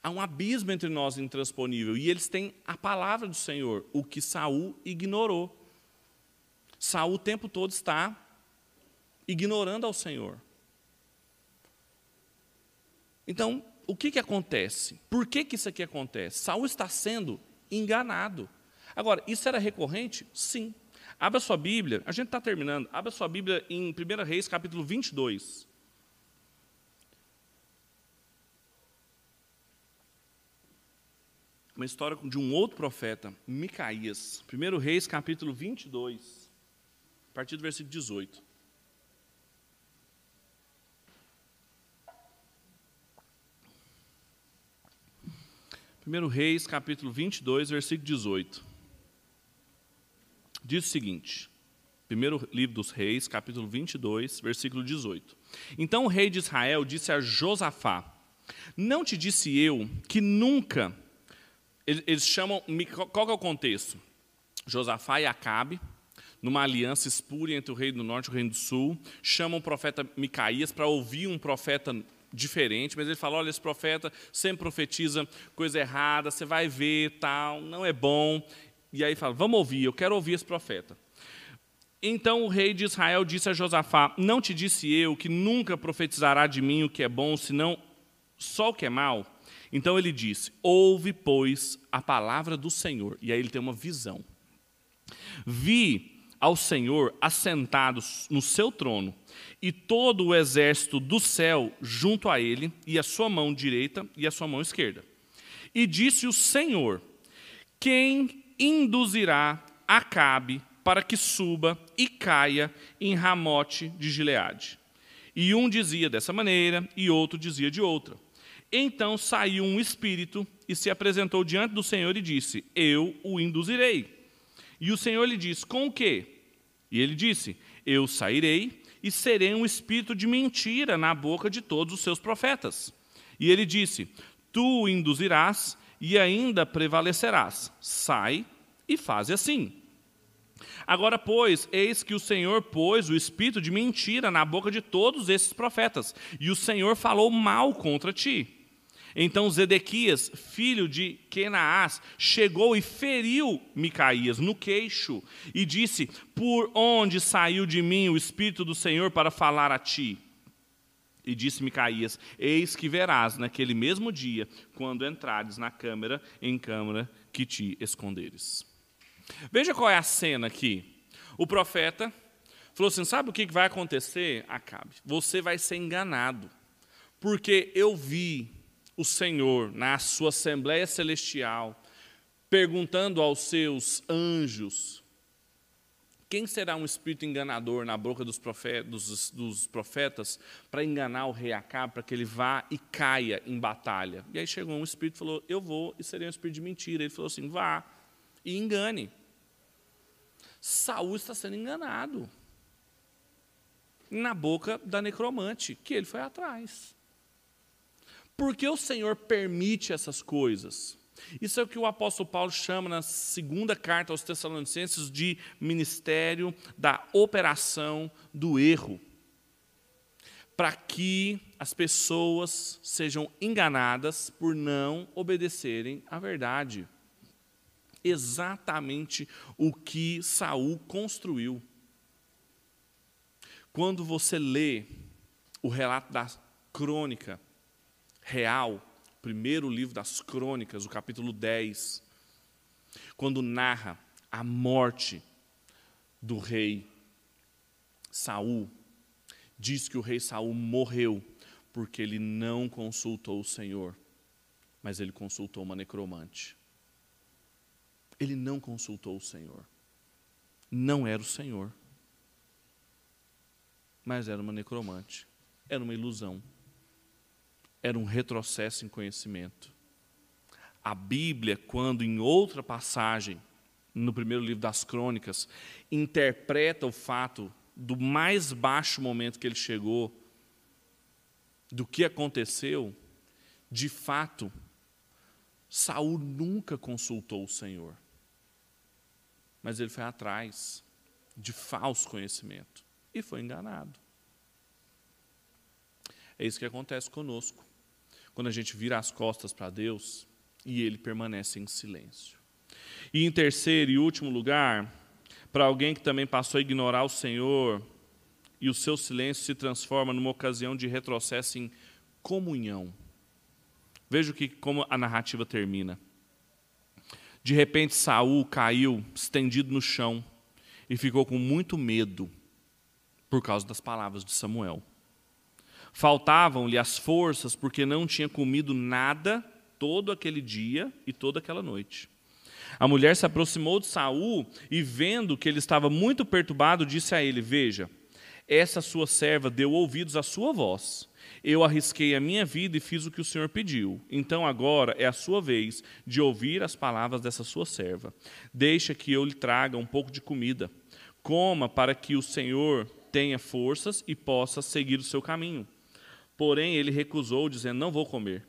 Há um abismo entre nós intransponível. E eles têm a palavra do Senhor, o que Saul ignorou. Saul o tempo todo está ignorando ao Senhor. Então, o que, que acontece? Por que, que isso aqui acontece? Saul está sendo enganado. Agora, isso era recorrente? Sim. Abra sua Bíblia, a gente está terminando. Abra sua Bíblia em 1 Reis, capítulo 22. Uma história de um outro profeta, Micaías. 1 Reis, capítulo 22, a partir do versículo 18. Primeiro Reis, capítulo 22, versículo 18. Diz o seguinte: Primeiro livro dos Reis, capítulo 22, versículo 18. Então o rei de Israel disse a Josafá: Não te disse eu que nunca eles chamam. Qual é o contexto? Josafá e Acabe, numa aliança espúria entre o rei do norte e o rei do sul, chamam o profeta Micaías para ouvir um profeta diferente, mas ele fala: olha, esse profeta sempre profetiza coisa errada, você vai ver, tal, não é bom. E aí fala: vamos ouvir, eu quero ouvir esse profeta. Então o rei de Israel disse a Josafá: Não te disse eu que nunca profetizará de mim o que é bom, senão só o que é mal? Então ele disse: Ouve, pois, a palavra do Senhor. E aí ele tem uma visão. Vi ao Senhor assentado no seu trono, e todo o exército do céu junto a ele, e a sua mão direita e a sua mão esquerda. E disse o Senhor: Quem induzirá Acabe para que suba e caia em Ramote de Gileade? E um dizia dessa maneira, e outro dizia de outra. Então saiu um espírito e se apresentou diante do Senhor e disse: Eu o induzirei. E o Senhor lhe disse: Com o quê? E ele disse: Eu sairei e serei um espírito de mentira na boca de todos os seus profetas. E ele disse: Tu o induzirás e ainda prevalecerás. Sai e faze assim. Agora, pois, eis que o Senhor pôs o espírito de mentira na boca de todos esses profetas, e o Senhor falou mal contra ti. Então Zedequias, filho de Kenaás, chegou e feriu Micaías no queixo e disse: Por onde saiu de mim o Espírito do Senhor para falar a ti? E disse Micaías: Eis que verás naquele mesmo dia, quando entrares na câmara, em câmara que te esconderes. Veja qual é a cena aqui. O profeta falou assim: Sabe o que vai acontecer? Acabe. Você vai ser enganado, porque eu vi o Senhor na sua Assembleia Celestial, perguntando aos seus anjos: quem será um espírito enganador na boca dos profetas, dos, dos profetas para enganar o rei Acabe, para que ele vá e caia em batalha? E aí chegou um espírito e falou: Eu vou, e seria um espírito de mentira. Ele falou assim: Vá e engane. Saul está sendo enganado na boca da necromante, que ele foi atrás. Por que o Senhor permite essas coisas? Isso é o que o apóstolo Paulo chama na segunda carta aos Tessalonicenses de ministério da operação do erro. Para que as pessoas sejam enganadas por não obedecerem à verdade. Exatamente o que Saul construiu. Quando você lê o relato da crônica, real, primeiro livro das Crônicas, o capítulo 10, quando narra a morte do rei Saul, diz que o rei Saul morreu porque ele não consultou o Senhor, mas ele consultou uma necromante. Ele não consultou o Senhor. Não era o Senhor. Mas era uma necromante. Era uma ilusão era um retrocesso em conhecimento. A Bíblia, quando em outra passagem, no primeiro livro das Crônicas, interpreta o fato do mais baixo momento que ele chegou, do que aconteceu, de fato, Saul nunca consultou o Senhor. Mas ele foi atrás de falso conhecimento e foi enganado. É isso que acontece conosco. Quando a gente vira as costas para Deus e ele permanece em silêncio. E em terceiro e último lugar, para alguém que também passou a ignorar o Senhor e o seu silêncio se transforma numa ocasião de retrocesso em comunhão. Veja que como a narrativa termina. De repente Saul caiu estendido no chão e ficou com muito medo por causa das palavras de Samuel. Faltavam-lhe as forças porque não tinha comido nada todo aquele dia e toda aquela noite. A mulher se aproximou de Saul e, vendo que ele estava muito perturbado, disse a ele: Veja, essa sua serva deu ouvidos à sua voz. Eu arrisquei a minha vida e fiz o que o Senhor pediu. Então agora é a sua vez de ouvir as palavras dessa sua serva. Deixa que eu lhe traga um pouco de comida. Coma para que o Senhor tenha forças e possa seguir o seu caminho. Porém, ele recusou, dizendo: Não vou comer.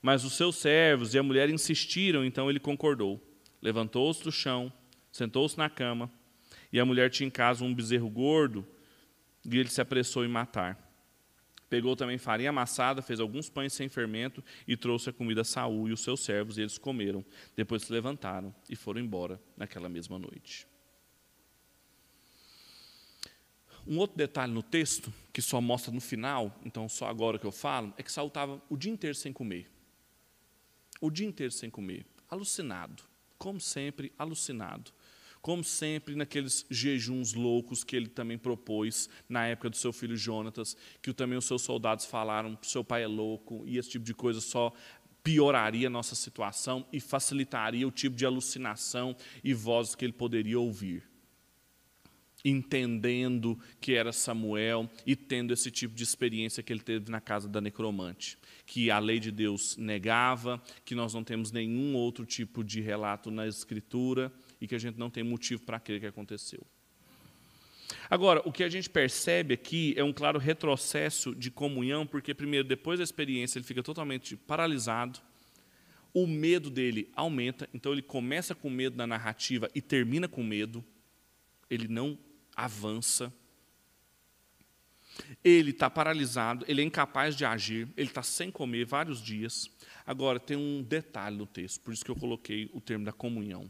Mas os seus servos e a mulher insistiram, então ele concordou. Levantou-se do chão, sentou-se na cama, e a mulher tinha em casa um bezerro gordo, e ele se apressou em matar. Pegou também farinha amassada, fez alguns pães sem fermento e trouxe a comida a Saul e os seus servos, e eles comeram. Depois se levantaram e foram embora naquela mesma noite. Um outro detalhe no texto, que só mostra no final, então só agora que eu falo, é que Saul estava o dia inteiro sem comer. O dia inteiro sem comer, alucinado como sempre, alucinado. Como sempre, naqueles jejuns loucos que ele também propôs na época do seu filho Jonatas, que também os seus soldados falaram: seu pai é louco, e esse tipo de coisa só pioraria a nossa situação e facilitaria o tipo de alucinação e vozes que ele poderia ouvir entendendo que era Samuel e tendo esse tipo de experiência que ele teve na casa da necromante, que a lei de Deus negava, que nós não temos nenhum outro tipo de relato na escritura e que a gente não tem motivo para crer que aconteceu. Agora, o que a gente percebe aqui é um claro retrocesso de comunhão, porque primeiro, depois da experiência, ele fica totalmente paralisado. O medo dele aumenta, então ele começa com medo na narrativa e termina com medo. Ele não avança. Ele está paralisado, ele é incapaz de agir, ele está sem comer vários dias. Agora, tem um detalhe no texto, por isso que eu coloquei o termo da comunhão.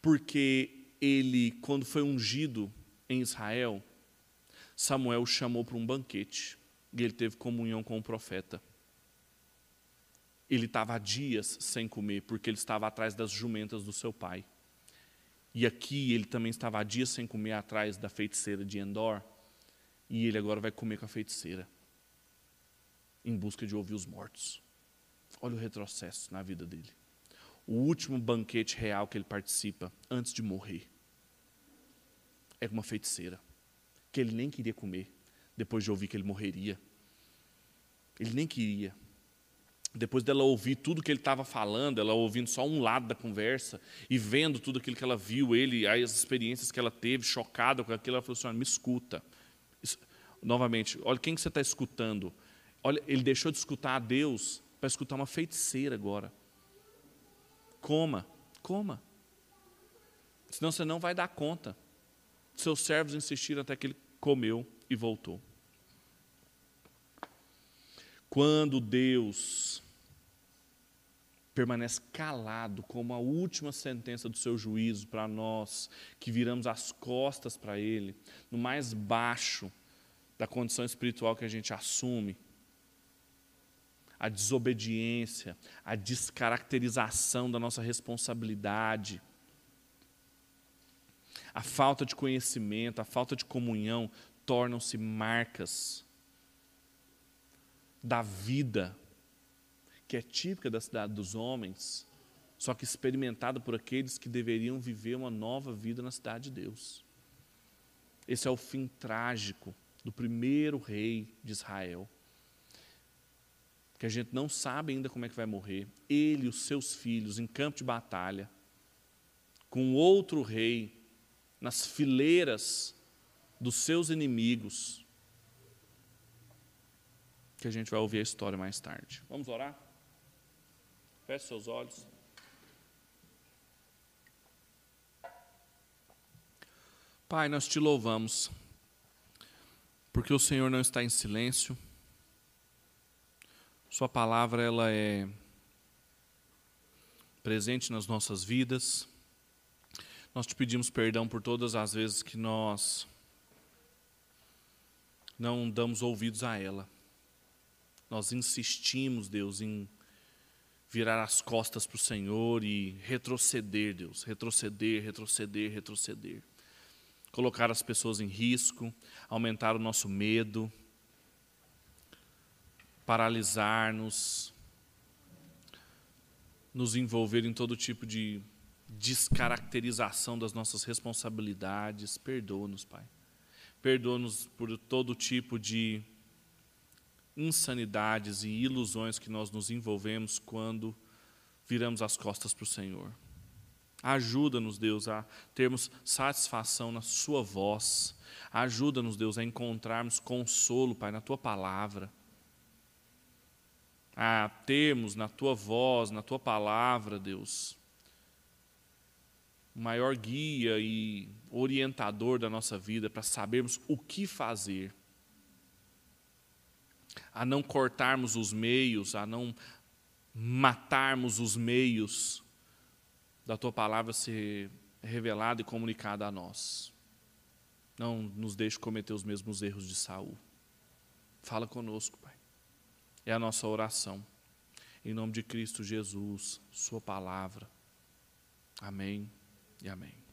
Porque ele, quando foi ungido em Israel, Samuel o chamou para um banquete e ele teve comunhão com o profeta. Ele estava dias sem comer, porque ele estava atrás das jumentas do seu pai. E aqui ele também estava há dias sem comer atrás da feiticeira de Endor. E ele agora vai comer com a feiticeira, em busca de ouvir os mortos. Olha o retrocesso na vida dele. O último banquete real que ele participa antes de morrer é com uma feiticeira, que ele nem queria comer, depois de ouvir que ele morreria. Ele nem queria depois dela ouvir tudo que ele estava falando, ela ouvindo só um lado da conversa e vendo tudo aquilo que ela viu, ele, as experiências que ela teve, chocada com aquilo, ela falou assim: me escuta. Isso, novamente, olha quem que você está escutando. Olha, ele deixou de escutar a Deus para escutar uma feiticeira agora. Coma, coma. Senão você não vai dar conta. Seus servos insistiram até que ele comeu e voltou. Quando Deus permanece calado como a última sentença do seu juízo para nós, que viramos as costas para Ele, no mais baixo da condição espiritual que a gente assume, a desobediência, a descaracterização da nossa responsabilidade, a falta de conhecimento, a falta de comunhão tornam-se marcas da vida que é típica da cidade dos homens, só que experimentada por aqueles que deveriam viver uma nova vida na cidade de Deus. Esse é o fim trágico do primeiro rei de Israel. que a gente não sabe ainda como é que vai morrer, ele e os seus filhos em campo de batalha, com outro rei, nas fileiras dos seus inimigos, que a gente vai ouvir a história mais tarde. Vamos orar? Feche seus olhos. Pai, nós te louvamos, porque o Senhor não está em silêncio, Sua palavra ela é presente nas nossas vidas. Nós te pedimos perdão por todas as vezes que nós não damos ouvidos a ela. Nós insistimos, Deus, em virar as costas para o Senhor e retroceder, Deus, retroceder, retroceder, retroceder colocar as pessoas em risco, aumentar o nosso medo, paralisar-nos, nos envolver em todo tipo de descaracterização das nossas responsabilidades. Perdoa-nos, Pai. Perdoa-nos por todo tipo de insanidades e ilusões que nós nos envolvemos quando viramos as costas para o Senhor. Ajuda-nos, Deus, a termos satisfação na Sua voz. Ajuda-nos, Deus, a encontrarmos consolo, Pai, na Tua palavra. A termos na Tua voz, na Tua palavra, Deus, o maior guia e orientador da nossa vida para sabermos o que fazer. A não cortarmos os meios, a não matarmos os meios da tua palavra ser revelada e comunicada a nós. Não nos deixe cometer os mesmos erros de Saul. Fala conosco, Pai. É a nossa oração. Em nome de Cristo Jesus, Sua palavra. Amém e amém.